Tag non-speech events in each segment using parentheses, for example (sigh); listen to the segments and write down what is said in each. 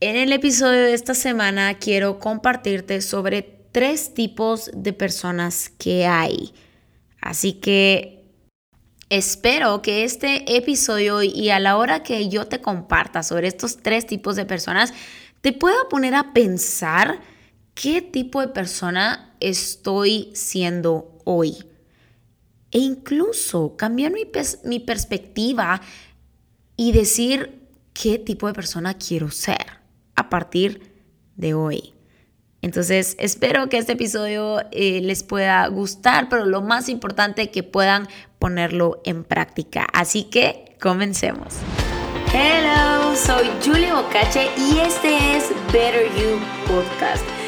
En el episodio de esta semana quiero compartirte sobre tres tipos de personas que hay. Así que espero que este episodio y a la hora que yo te comparta sobre estos tres tipos de personas, te pueda poner a pensar qué tipo de persona estoy siendo hoy. E incluso cambiar mi, mi perspectiva y decir qué tipo de persona quiero ser a partir de hoy. Entonces, espero que este episodio eh, les pueda gustar, pero lo más importante que puedan ponerlo en práctica. Así que, comencemos. Hello, soy Julie Bocache y este es Better You Podcast.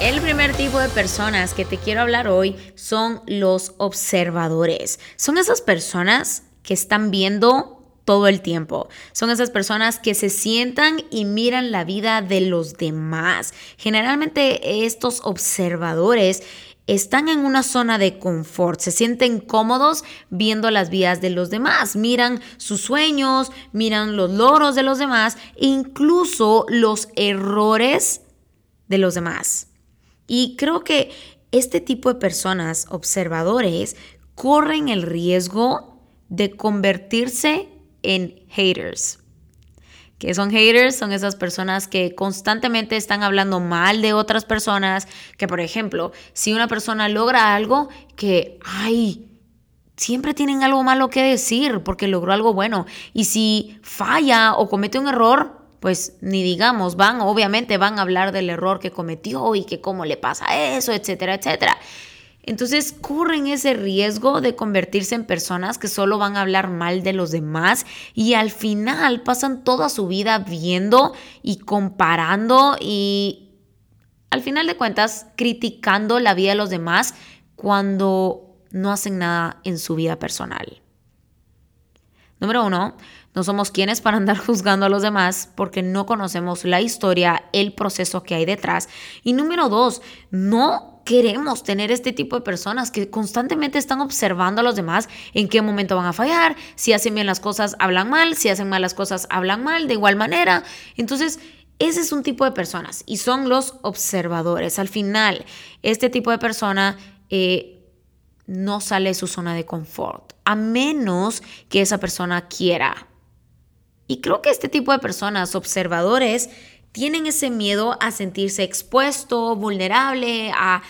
El primer tipo de personas que te quiero hablar hoy son los observadores. Son esas personas que están viendo todo el tiempo. Son esas personas que se sientan y miran la vida de los demás. Generalmente estos observadores están en una zona de confort, se sienten cómodos viendo las vidas de los demás, miran sus sueños, miran los logros de los demás, incluso los errores de los demás. Y creo que este tipo de personas, observadores, corren el riesgo de convertirse en haters. ¿Qué son haters? Son esas personas que constantemente están hablando mal de otras personas, que por ejemplo, si una persona logra algo, que, ay, siempre tienen algo malo que decir porque logró algo bueno. Y si falla o comete un error, pues ni digamos, van, obviamente van a hablar del error que cometió y que cómo le pasa eso, etcétera, etcétera. Entonces corren ese riesgo de convertirse en personas que solo van a hablar mal de los demás y al final pasan toda su vida viendo y comparando y al final de cuentas criticando la vida de los demás cuando no hacen nada en su vida personal. Número uno, no somos quienes para andar (laughs) juzgando a los demás porque no conocemos la historia, el proceso que hay detrás. Y número dos, no queremos tener este tipo de personas que constantemente están observando a los demás en qué momento van a fallar, si hacen bien las cosas hablan mal, si hacen mal las cosas hablan mal de igual manera. Entonces, ese es un tipo de personas y son los observadores. Al final, este tipo de persona eh, no sale de su zona de confort, a menos que esa persona quiera y creo que este tipo de personas, observadores, tienen ese miedo a sentirse expuesto, vulnerable, a,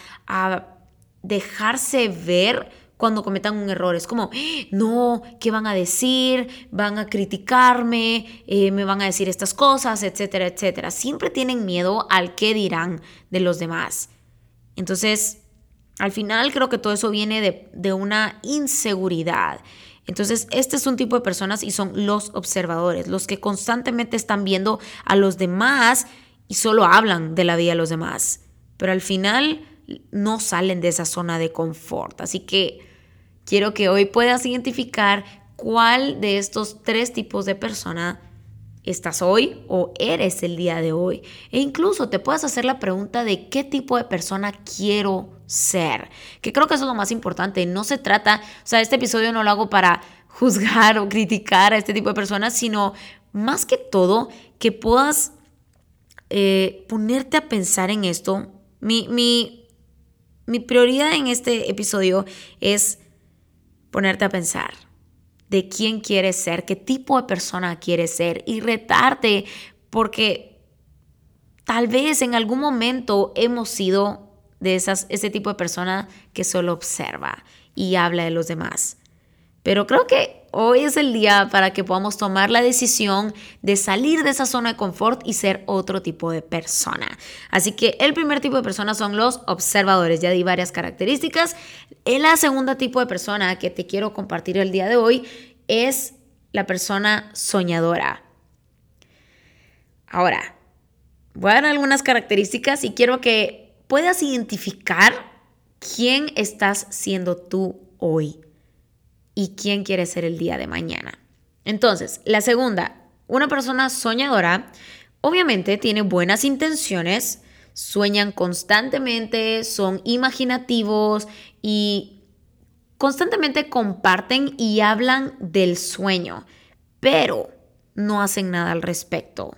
dejarse ver cuando cometan un error. Es como, no, ¿qué van a decir? Van a criticarme, eh, me van a decir estas cosas, etcétera, etcétera. Siempre tienen miedo al qué dirán de los demás. Entonces, al final creo que todo eso viene de, de una inseguridad. Entonces, este es un tipo de personas y son los observadores, los que constantemente están viendo a los demás y solo hablan de la vida de los demás, pero al final no salen de esa zona de confort. Así que quiero que hoy puedas identificar cuál de estos tres tipos de persona estás hoy o eres el día de hoy. E incluso te puedes hacer la pregunta de qué tipo de persona quiero ser. Que creo que eso es lo más importante. No se trata, o sea, este episodio no lo hago para (laughs) juzgar o criticar a este tipo de personas, sino más que todo que puedas eh, ponerte a pensar en esto. Mi, mi, mi prioridad en este episodio es ponerte a pensar de quién quieres ser, qué tipo de persona quieres ser y retarte porque tal vez en algún momento hemos sido de esas, ese tipo de persona que solo observa y habla de los demás. Pero creo que hoy es el día para que podamos tomar la decisión de salir de esa zona de confort y ser otro tipo de persona. Así que el primer tipo de persona son los observadores. Ya di varias características. El la segunda tipo de persona que te quiero compartir el día de hoy es la persona soñadora. Ahora, voy a dar algunas características y quiero que puedas identificar quién estás siendo tú hoy y quién quieres ser el día de mañana. Entonces, la segunda, una persona soñadora obviamente tiene buenas intenciones, sueñan constantemente, son imaginativos y constantemente comparten y hablan del sueño, pero no hacen nada al respecto.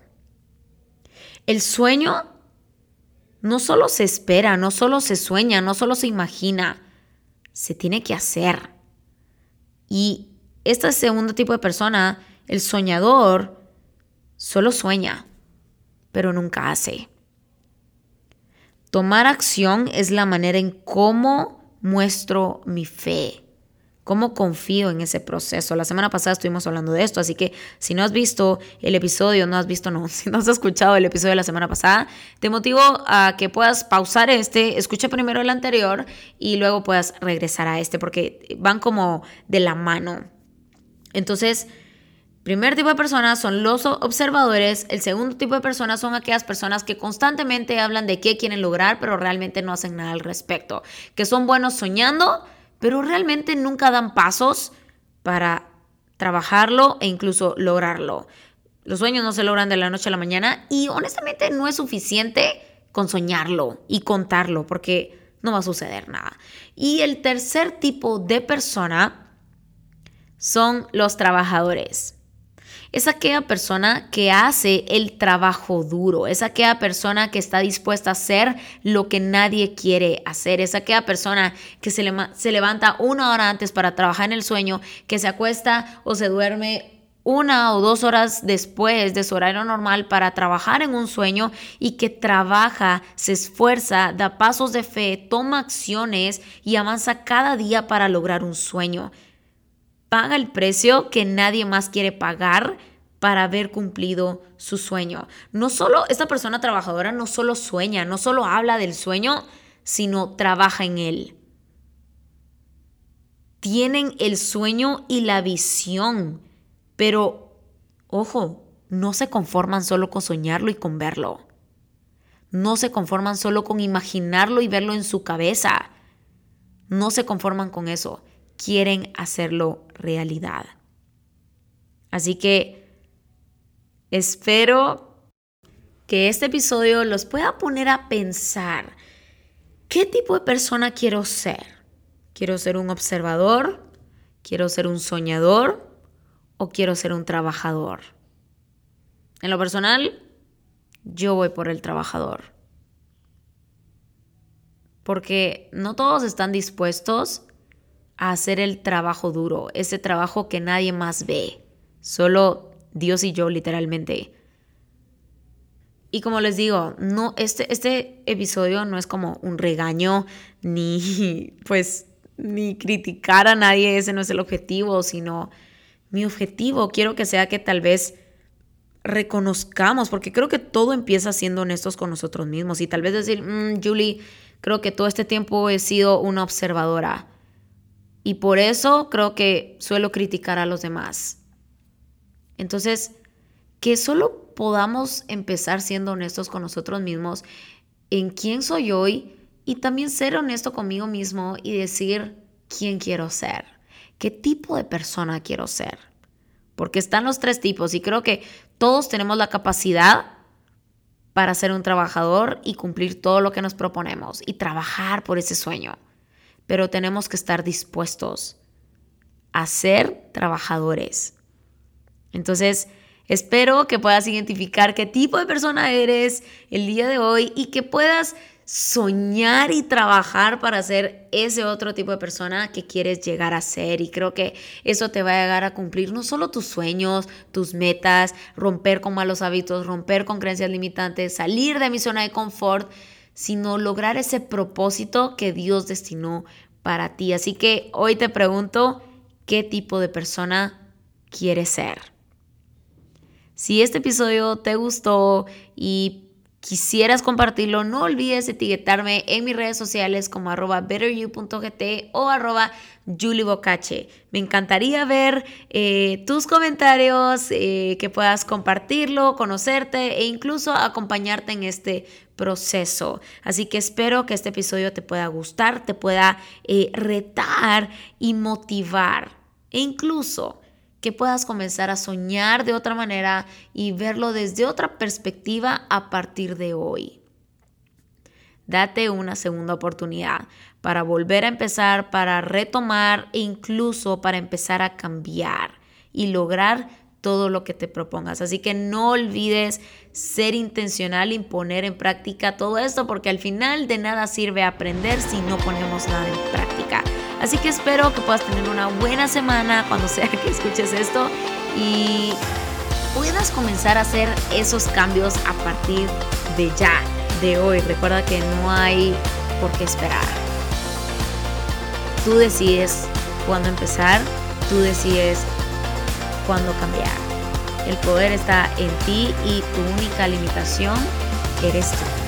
El sueño no solo se espera, no solo se sueña, no solo se imagina, se tiene que hacer. Y este segundo tipo de persona, el soñador, solo sueña, pero nunca hace. Tomar acción es la manera en cómo muestro mi fe, cómo confío en ese proceso. La semana pasada estuvimos hablando de esto, así que si no has visto el episodio, no has visto, no, (laughs) si no has escuchado el episodio de la semana pasada, te motivo a que puedas pausar este, escucha primero el anterior y luego puedas regresar a este, porque van como de la mano. Entonces, Primer tipo de personas son los observadores, el segundo tipo de personas son aquellas personas que constantemente hablan de qué quieren lograr, pero realmente no hacen nada al respecto, que son buenos soñando, pero realmente nunca dan pasos para trabajarlo e incluso lograrlo. Los sueños no se logran de la noche a la mañana y honestamente no es suficiente con soñarlo y contarlo porque no va a suceder nada. Y el tercer tipo de persona son los trabajadores es aquella persona que hace el trabajo duro, es aquella persona que está dispuesta a hacer lo que nadie quiere hacer, es aquella persona que se, se levanta una hora antes para trabajar en el sueño, que se acuesta o se duerme una o dos horas después de su horario normal para trabajar en un sueño y que trabaja, se esfuerza, da pasos de fe, toma acciones y avanza cada día para lograr un sueño paga el precio que nadie más quiere pagar para haber cumplido su sueño. No solo esta persona trabajadora no solo sueña, no solo habla del sueño, sino trabaja en él. Tienen el sueño y la visión, pero ojo, no se conforman solo con soñarlo y con verlo. No se conforman solo con imaginarlo y verlo en su cabeza. No se conforman con eso quieren hacerlo realidad. Así que espero que este episodio los pueda poner a pensar qué tipo de persona quiero ser. ¿Quiero ser un observador? ¿Quiero ser un soñador? ¿O quiero ser un trabajador? En lo personal, yo voy por el trabajador. Porque no todos están dispuestos a hacer el trabajo duro, ese trabajo que nadie más ve, solo Dios y yo literalmente. Y como les digo, no, este, este episodio no es como un regaño (laughs) ni pues ni criticar a nadie, ese no es el objetivo, sino mi objetivo quiero que sea que tal vez reconozcamos, porque creo que todo empieza siendo honestos con nosotros mismos y tal vez decir, mm, Julie, creo que todo este tiempo he sido una observadora y por eso creo que suelo criticar a los demás. Entonces, que solo podamos empezar siendo honestos con nosotros mismos en quién soy hoy y también ser honesto conmigo mismo y decir quién quiero ser, qué tipo de persona quiero ser. Porque están los tres tipos y creo que todos tenemos la capacidad para ser un trabajador y cumplir todo lo que nos proponemos y trabajar por ese sueño pero tenemos que estar dispuestos a ser trabajadores. Entonces, espero que puedas identificar qué tipo de persona eres el día de hoy y que puedas soñar y trabajar para ser ese otro tipo de persona que quieres llegar a ser. Y creo que eso te va a llegar a cumplir no solo tus sueños, tus metas, romper con malos hábitos, romper con creencias limitantes, salir de mi zona de confort, sino lograr ese propósito que Dios destinó para ti. Así que hoy te pregunto, ¿qué tipo de persona quieres ser? Si este episodio te gustó y quisieras compartirlo, no olvides etiquetarme en mis redes sociales como arroba betteryou.gt o arroba julibocache. Me encantaría ver eh, tus comentarios, eh, que puedas compartirlo, conocerte e incluso acompañarte en este proceso. Así que espero que este episodio te pueda gustar, te pueda eh, retar y motivar e incluso que puedas comenzar a soñar de otra manera y verlo desde otra perspectiva a partir de hoy. Date una segunda oportunidad para volver a empezar, para retomar e incluso para empezar a cambiar y lograr todo lo que te propongas. Así que no olvides ser intencional y poner en práctica todo esto porque al final de nada sirve aprender si no ponemos nada en práctica. Así que espero que puedas tener una buena semana cuando sea que escuches esto y puedas comenzar a hacer esos cambios a partir de ya, de hoy. Recuerda que no hay por qué esperar. Tú decides cuándo empezar, tú decides cuándo cambiar. El poder está en ti y tu única limitación eres tú.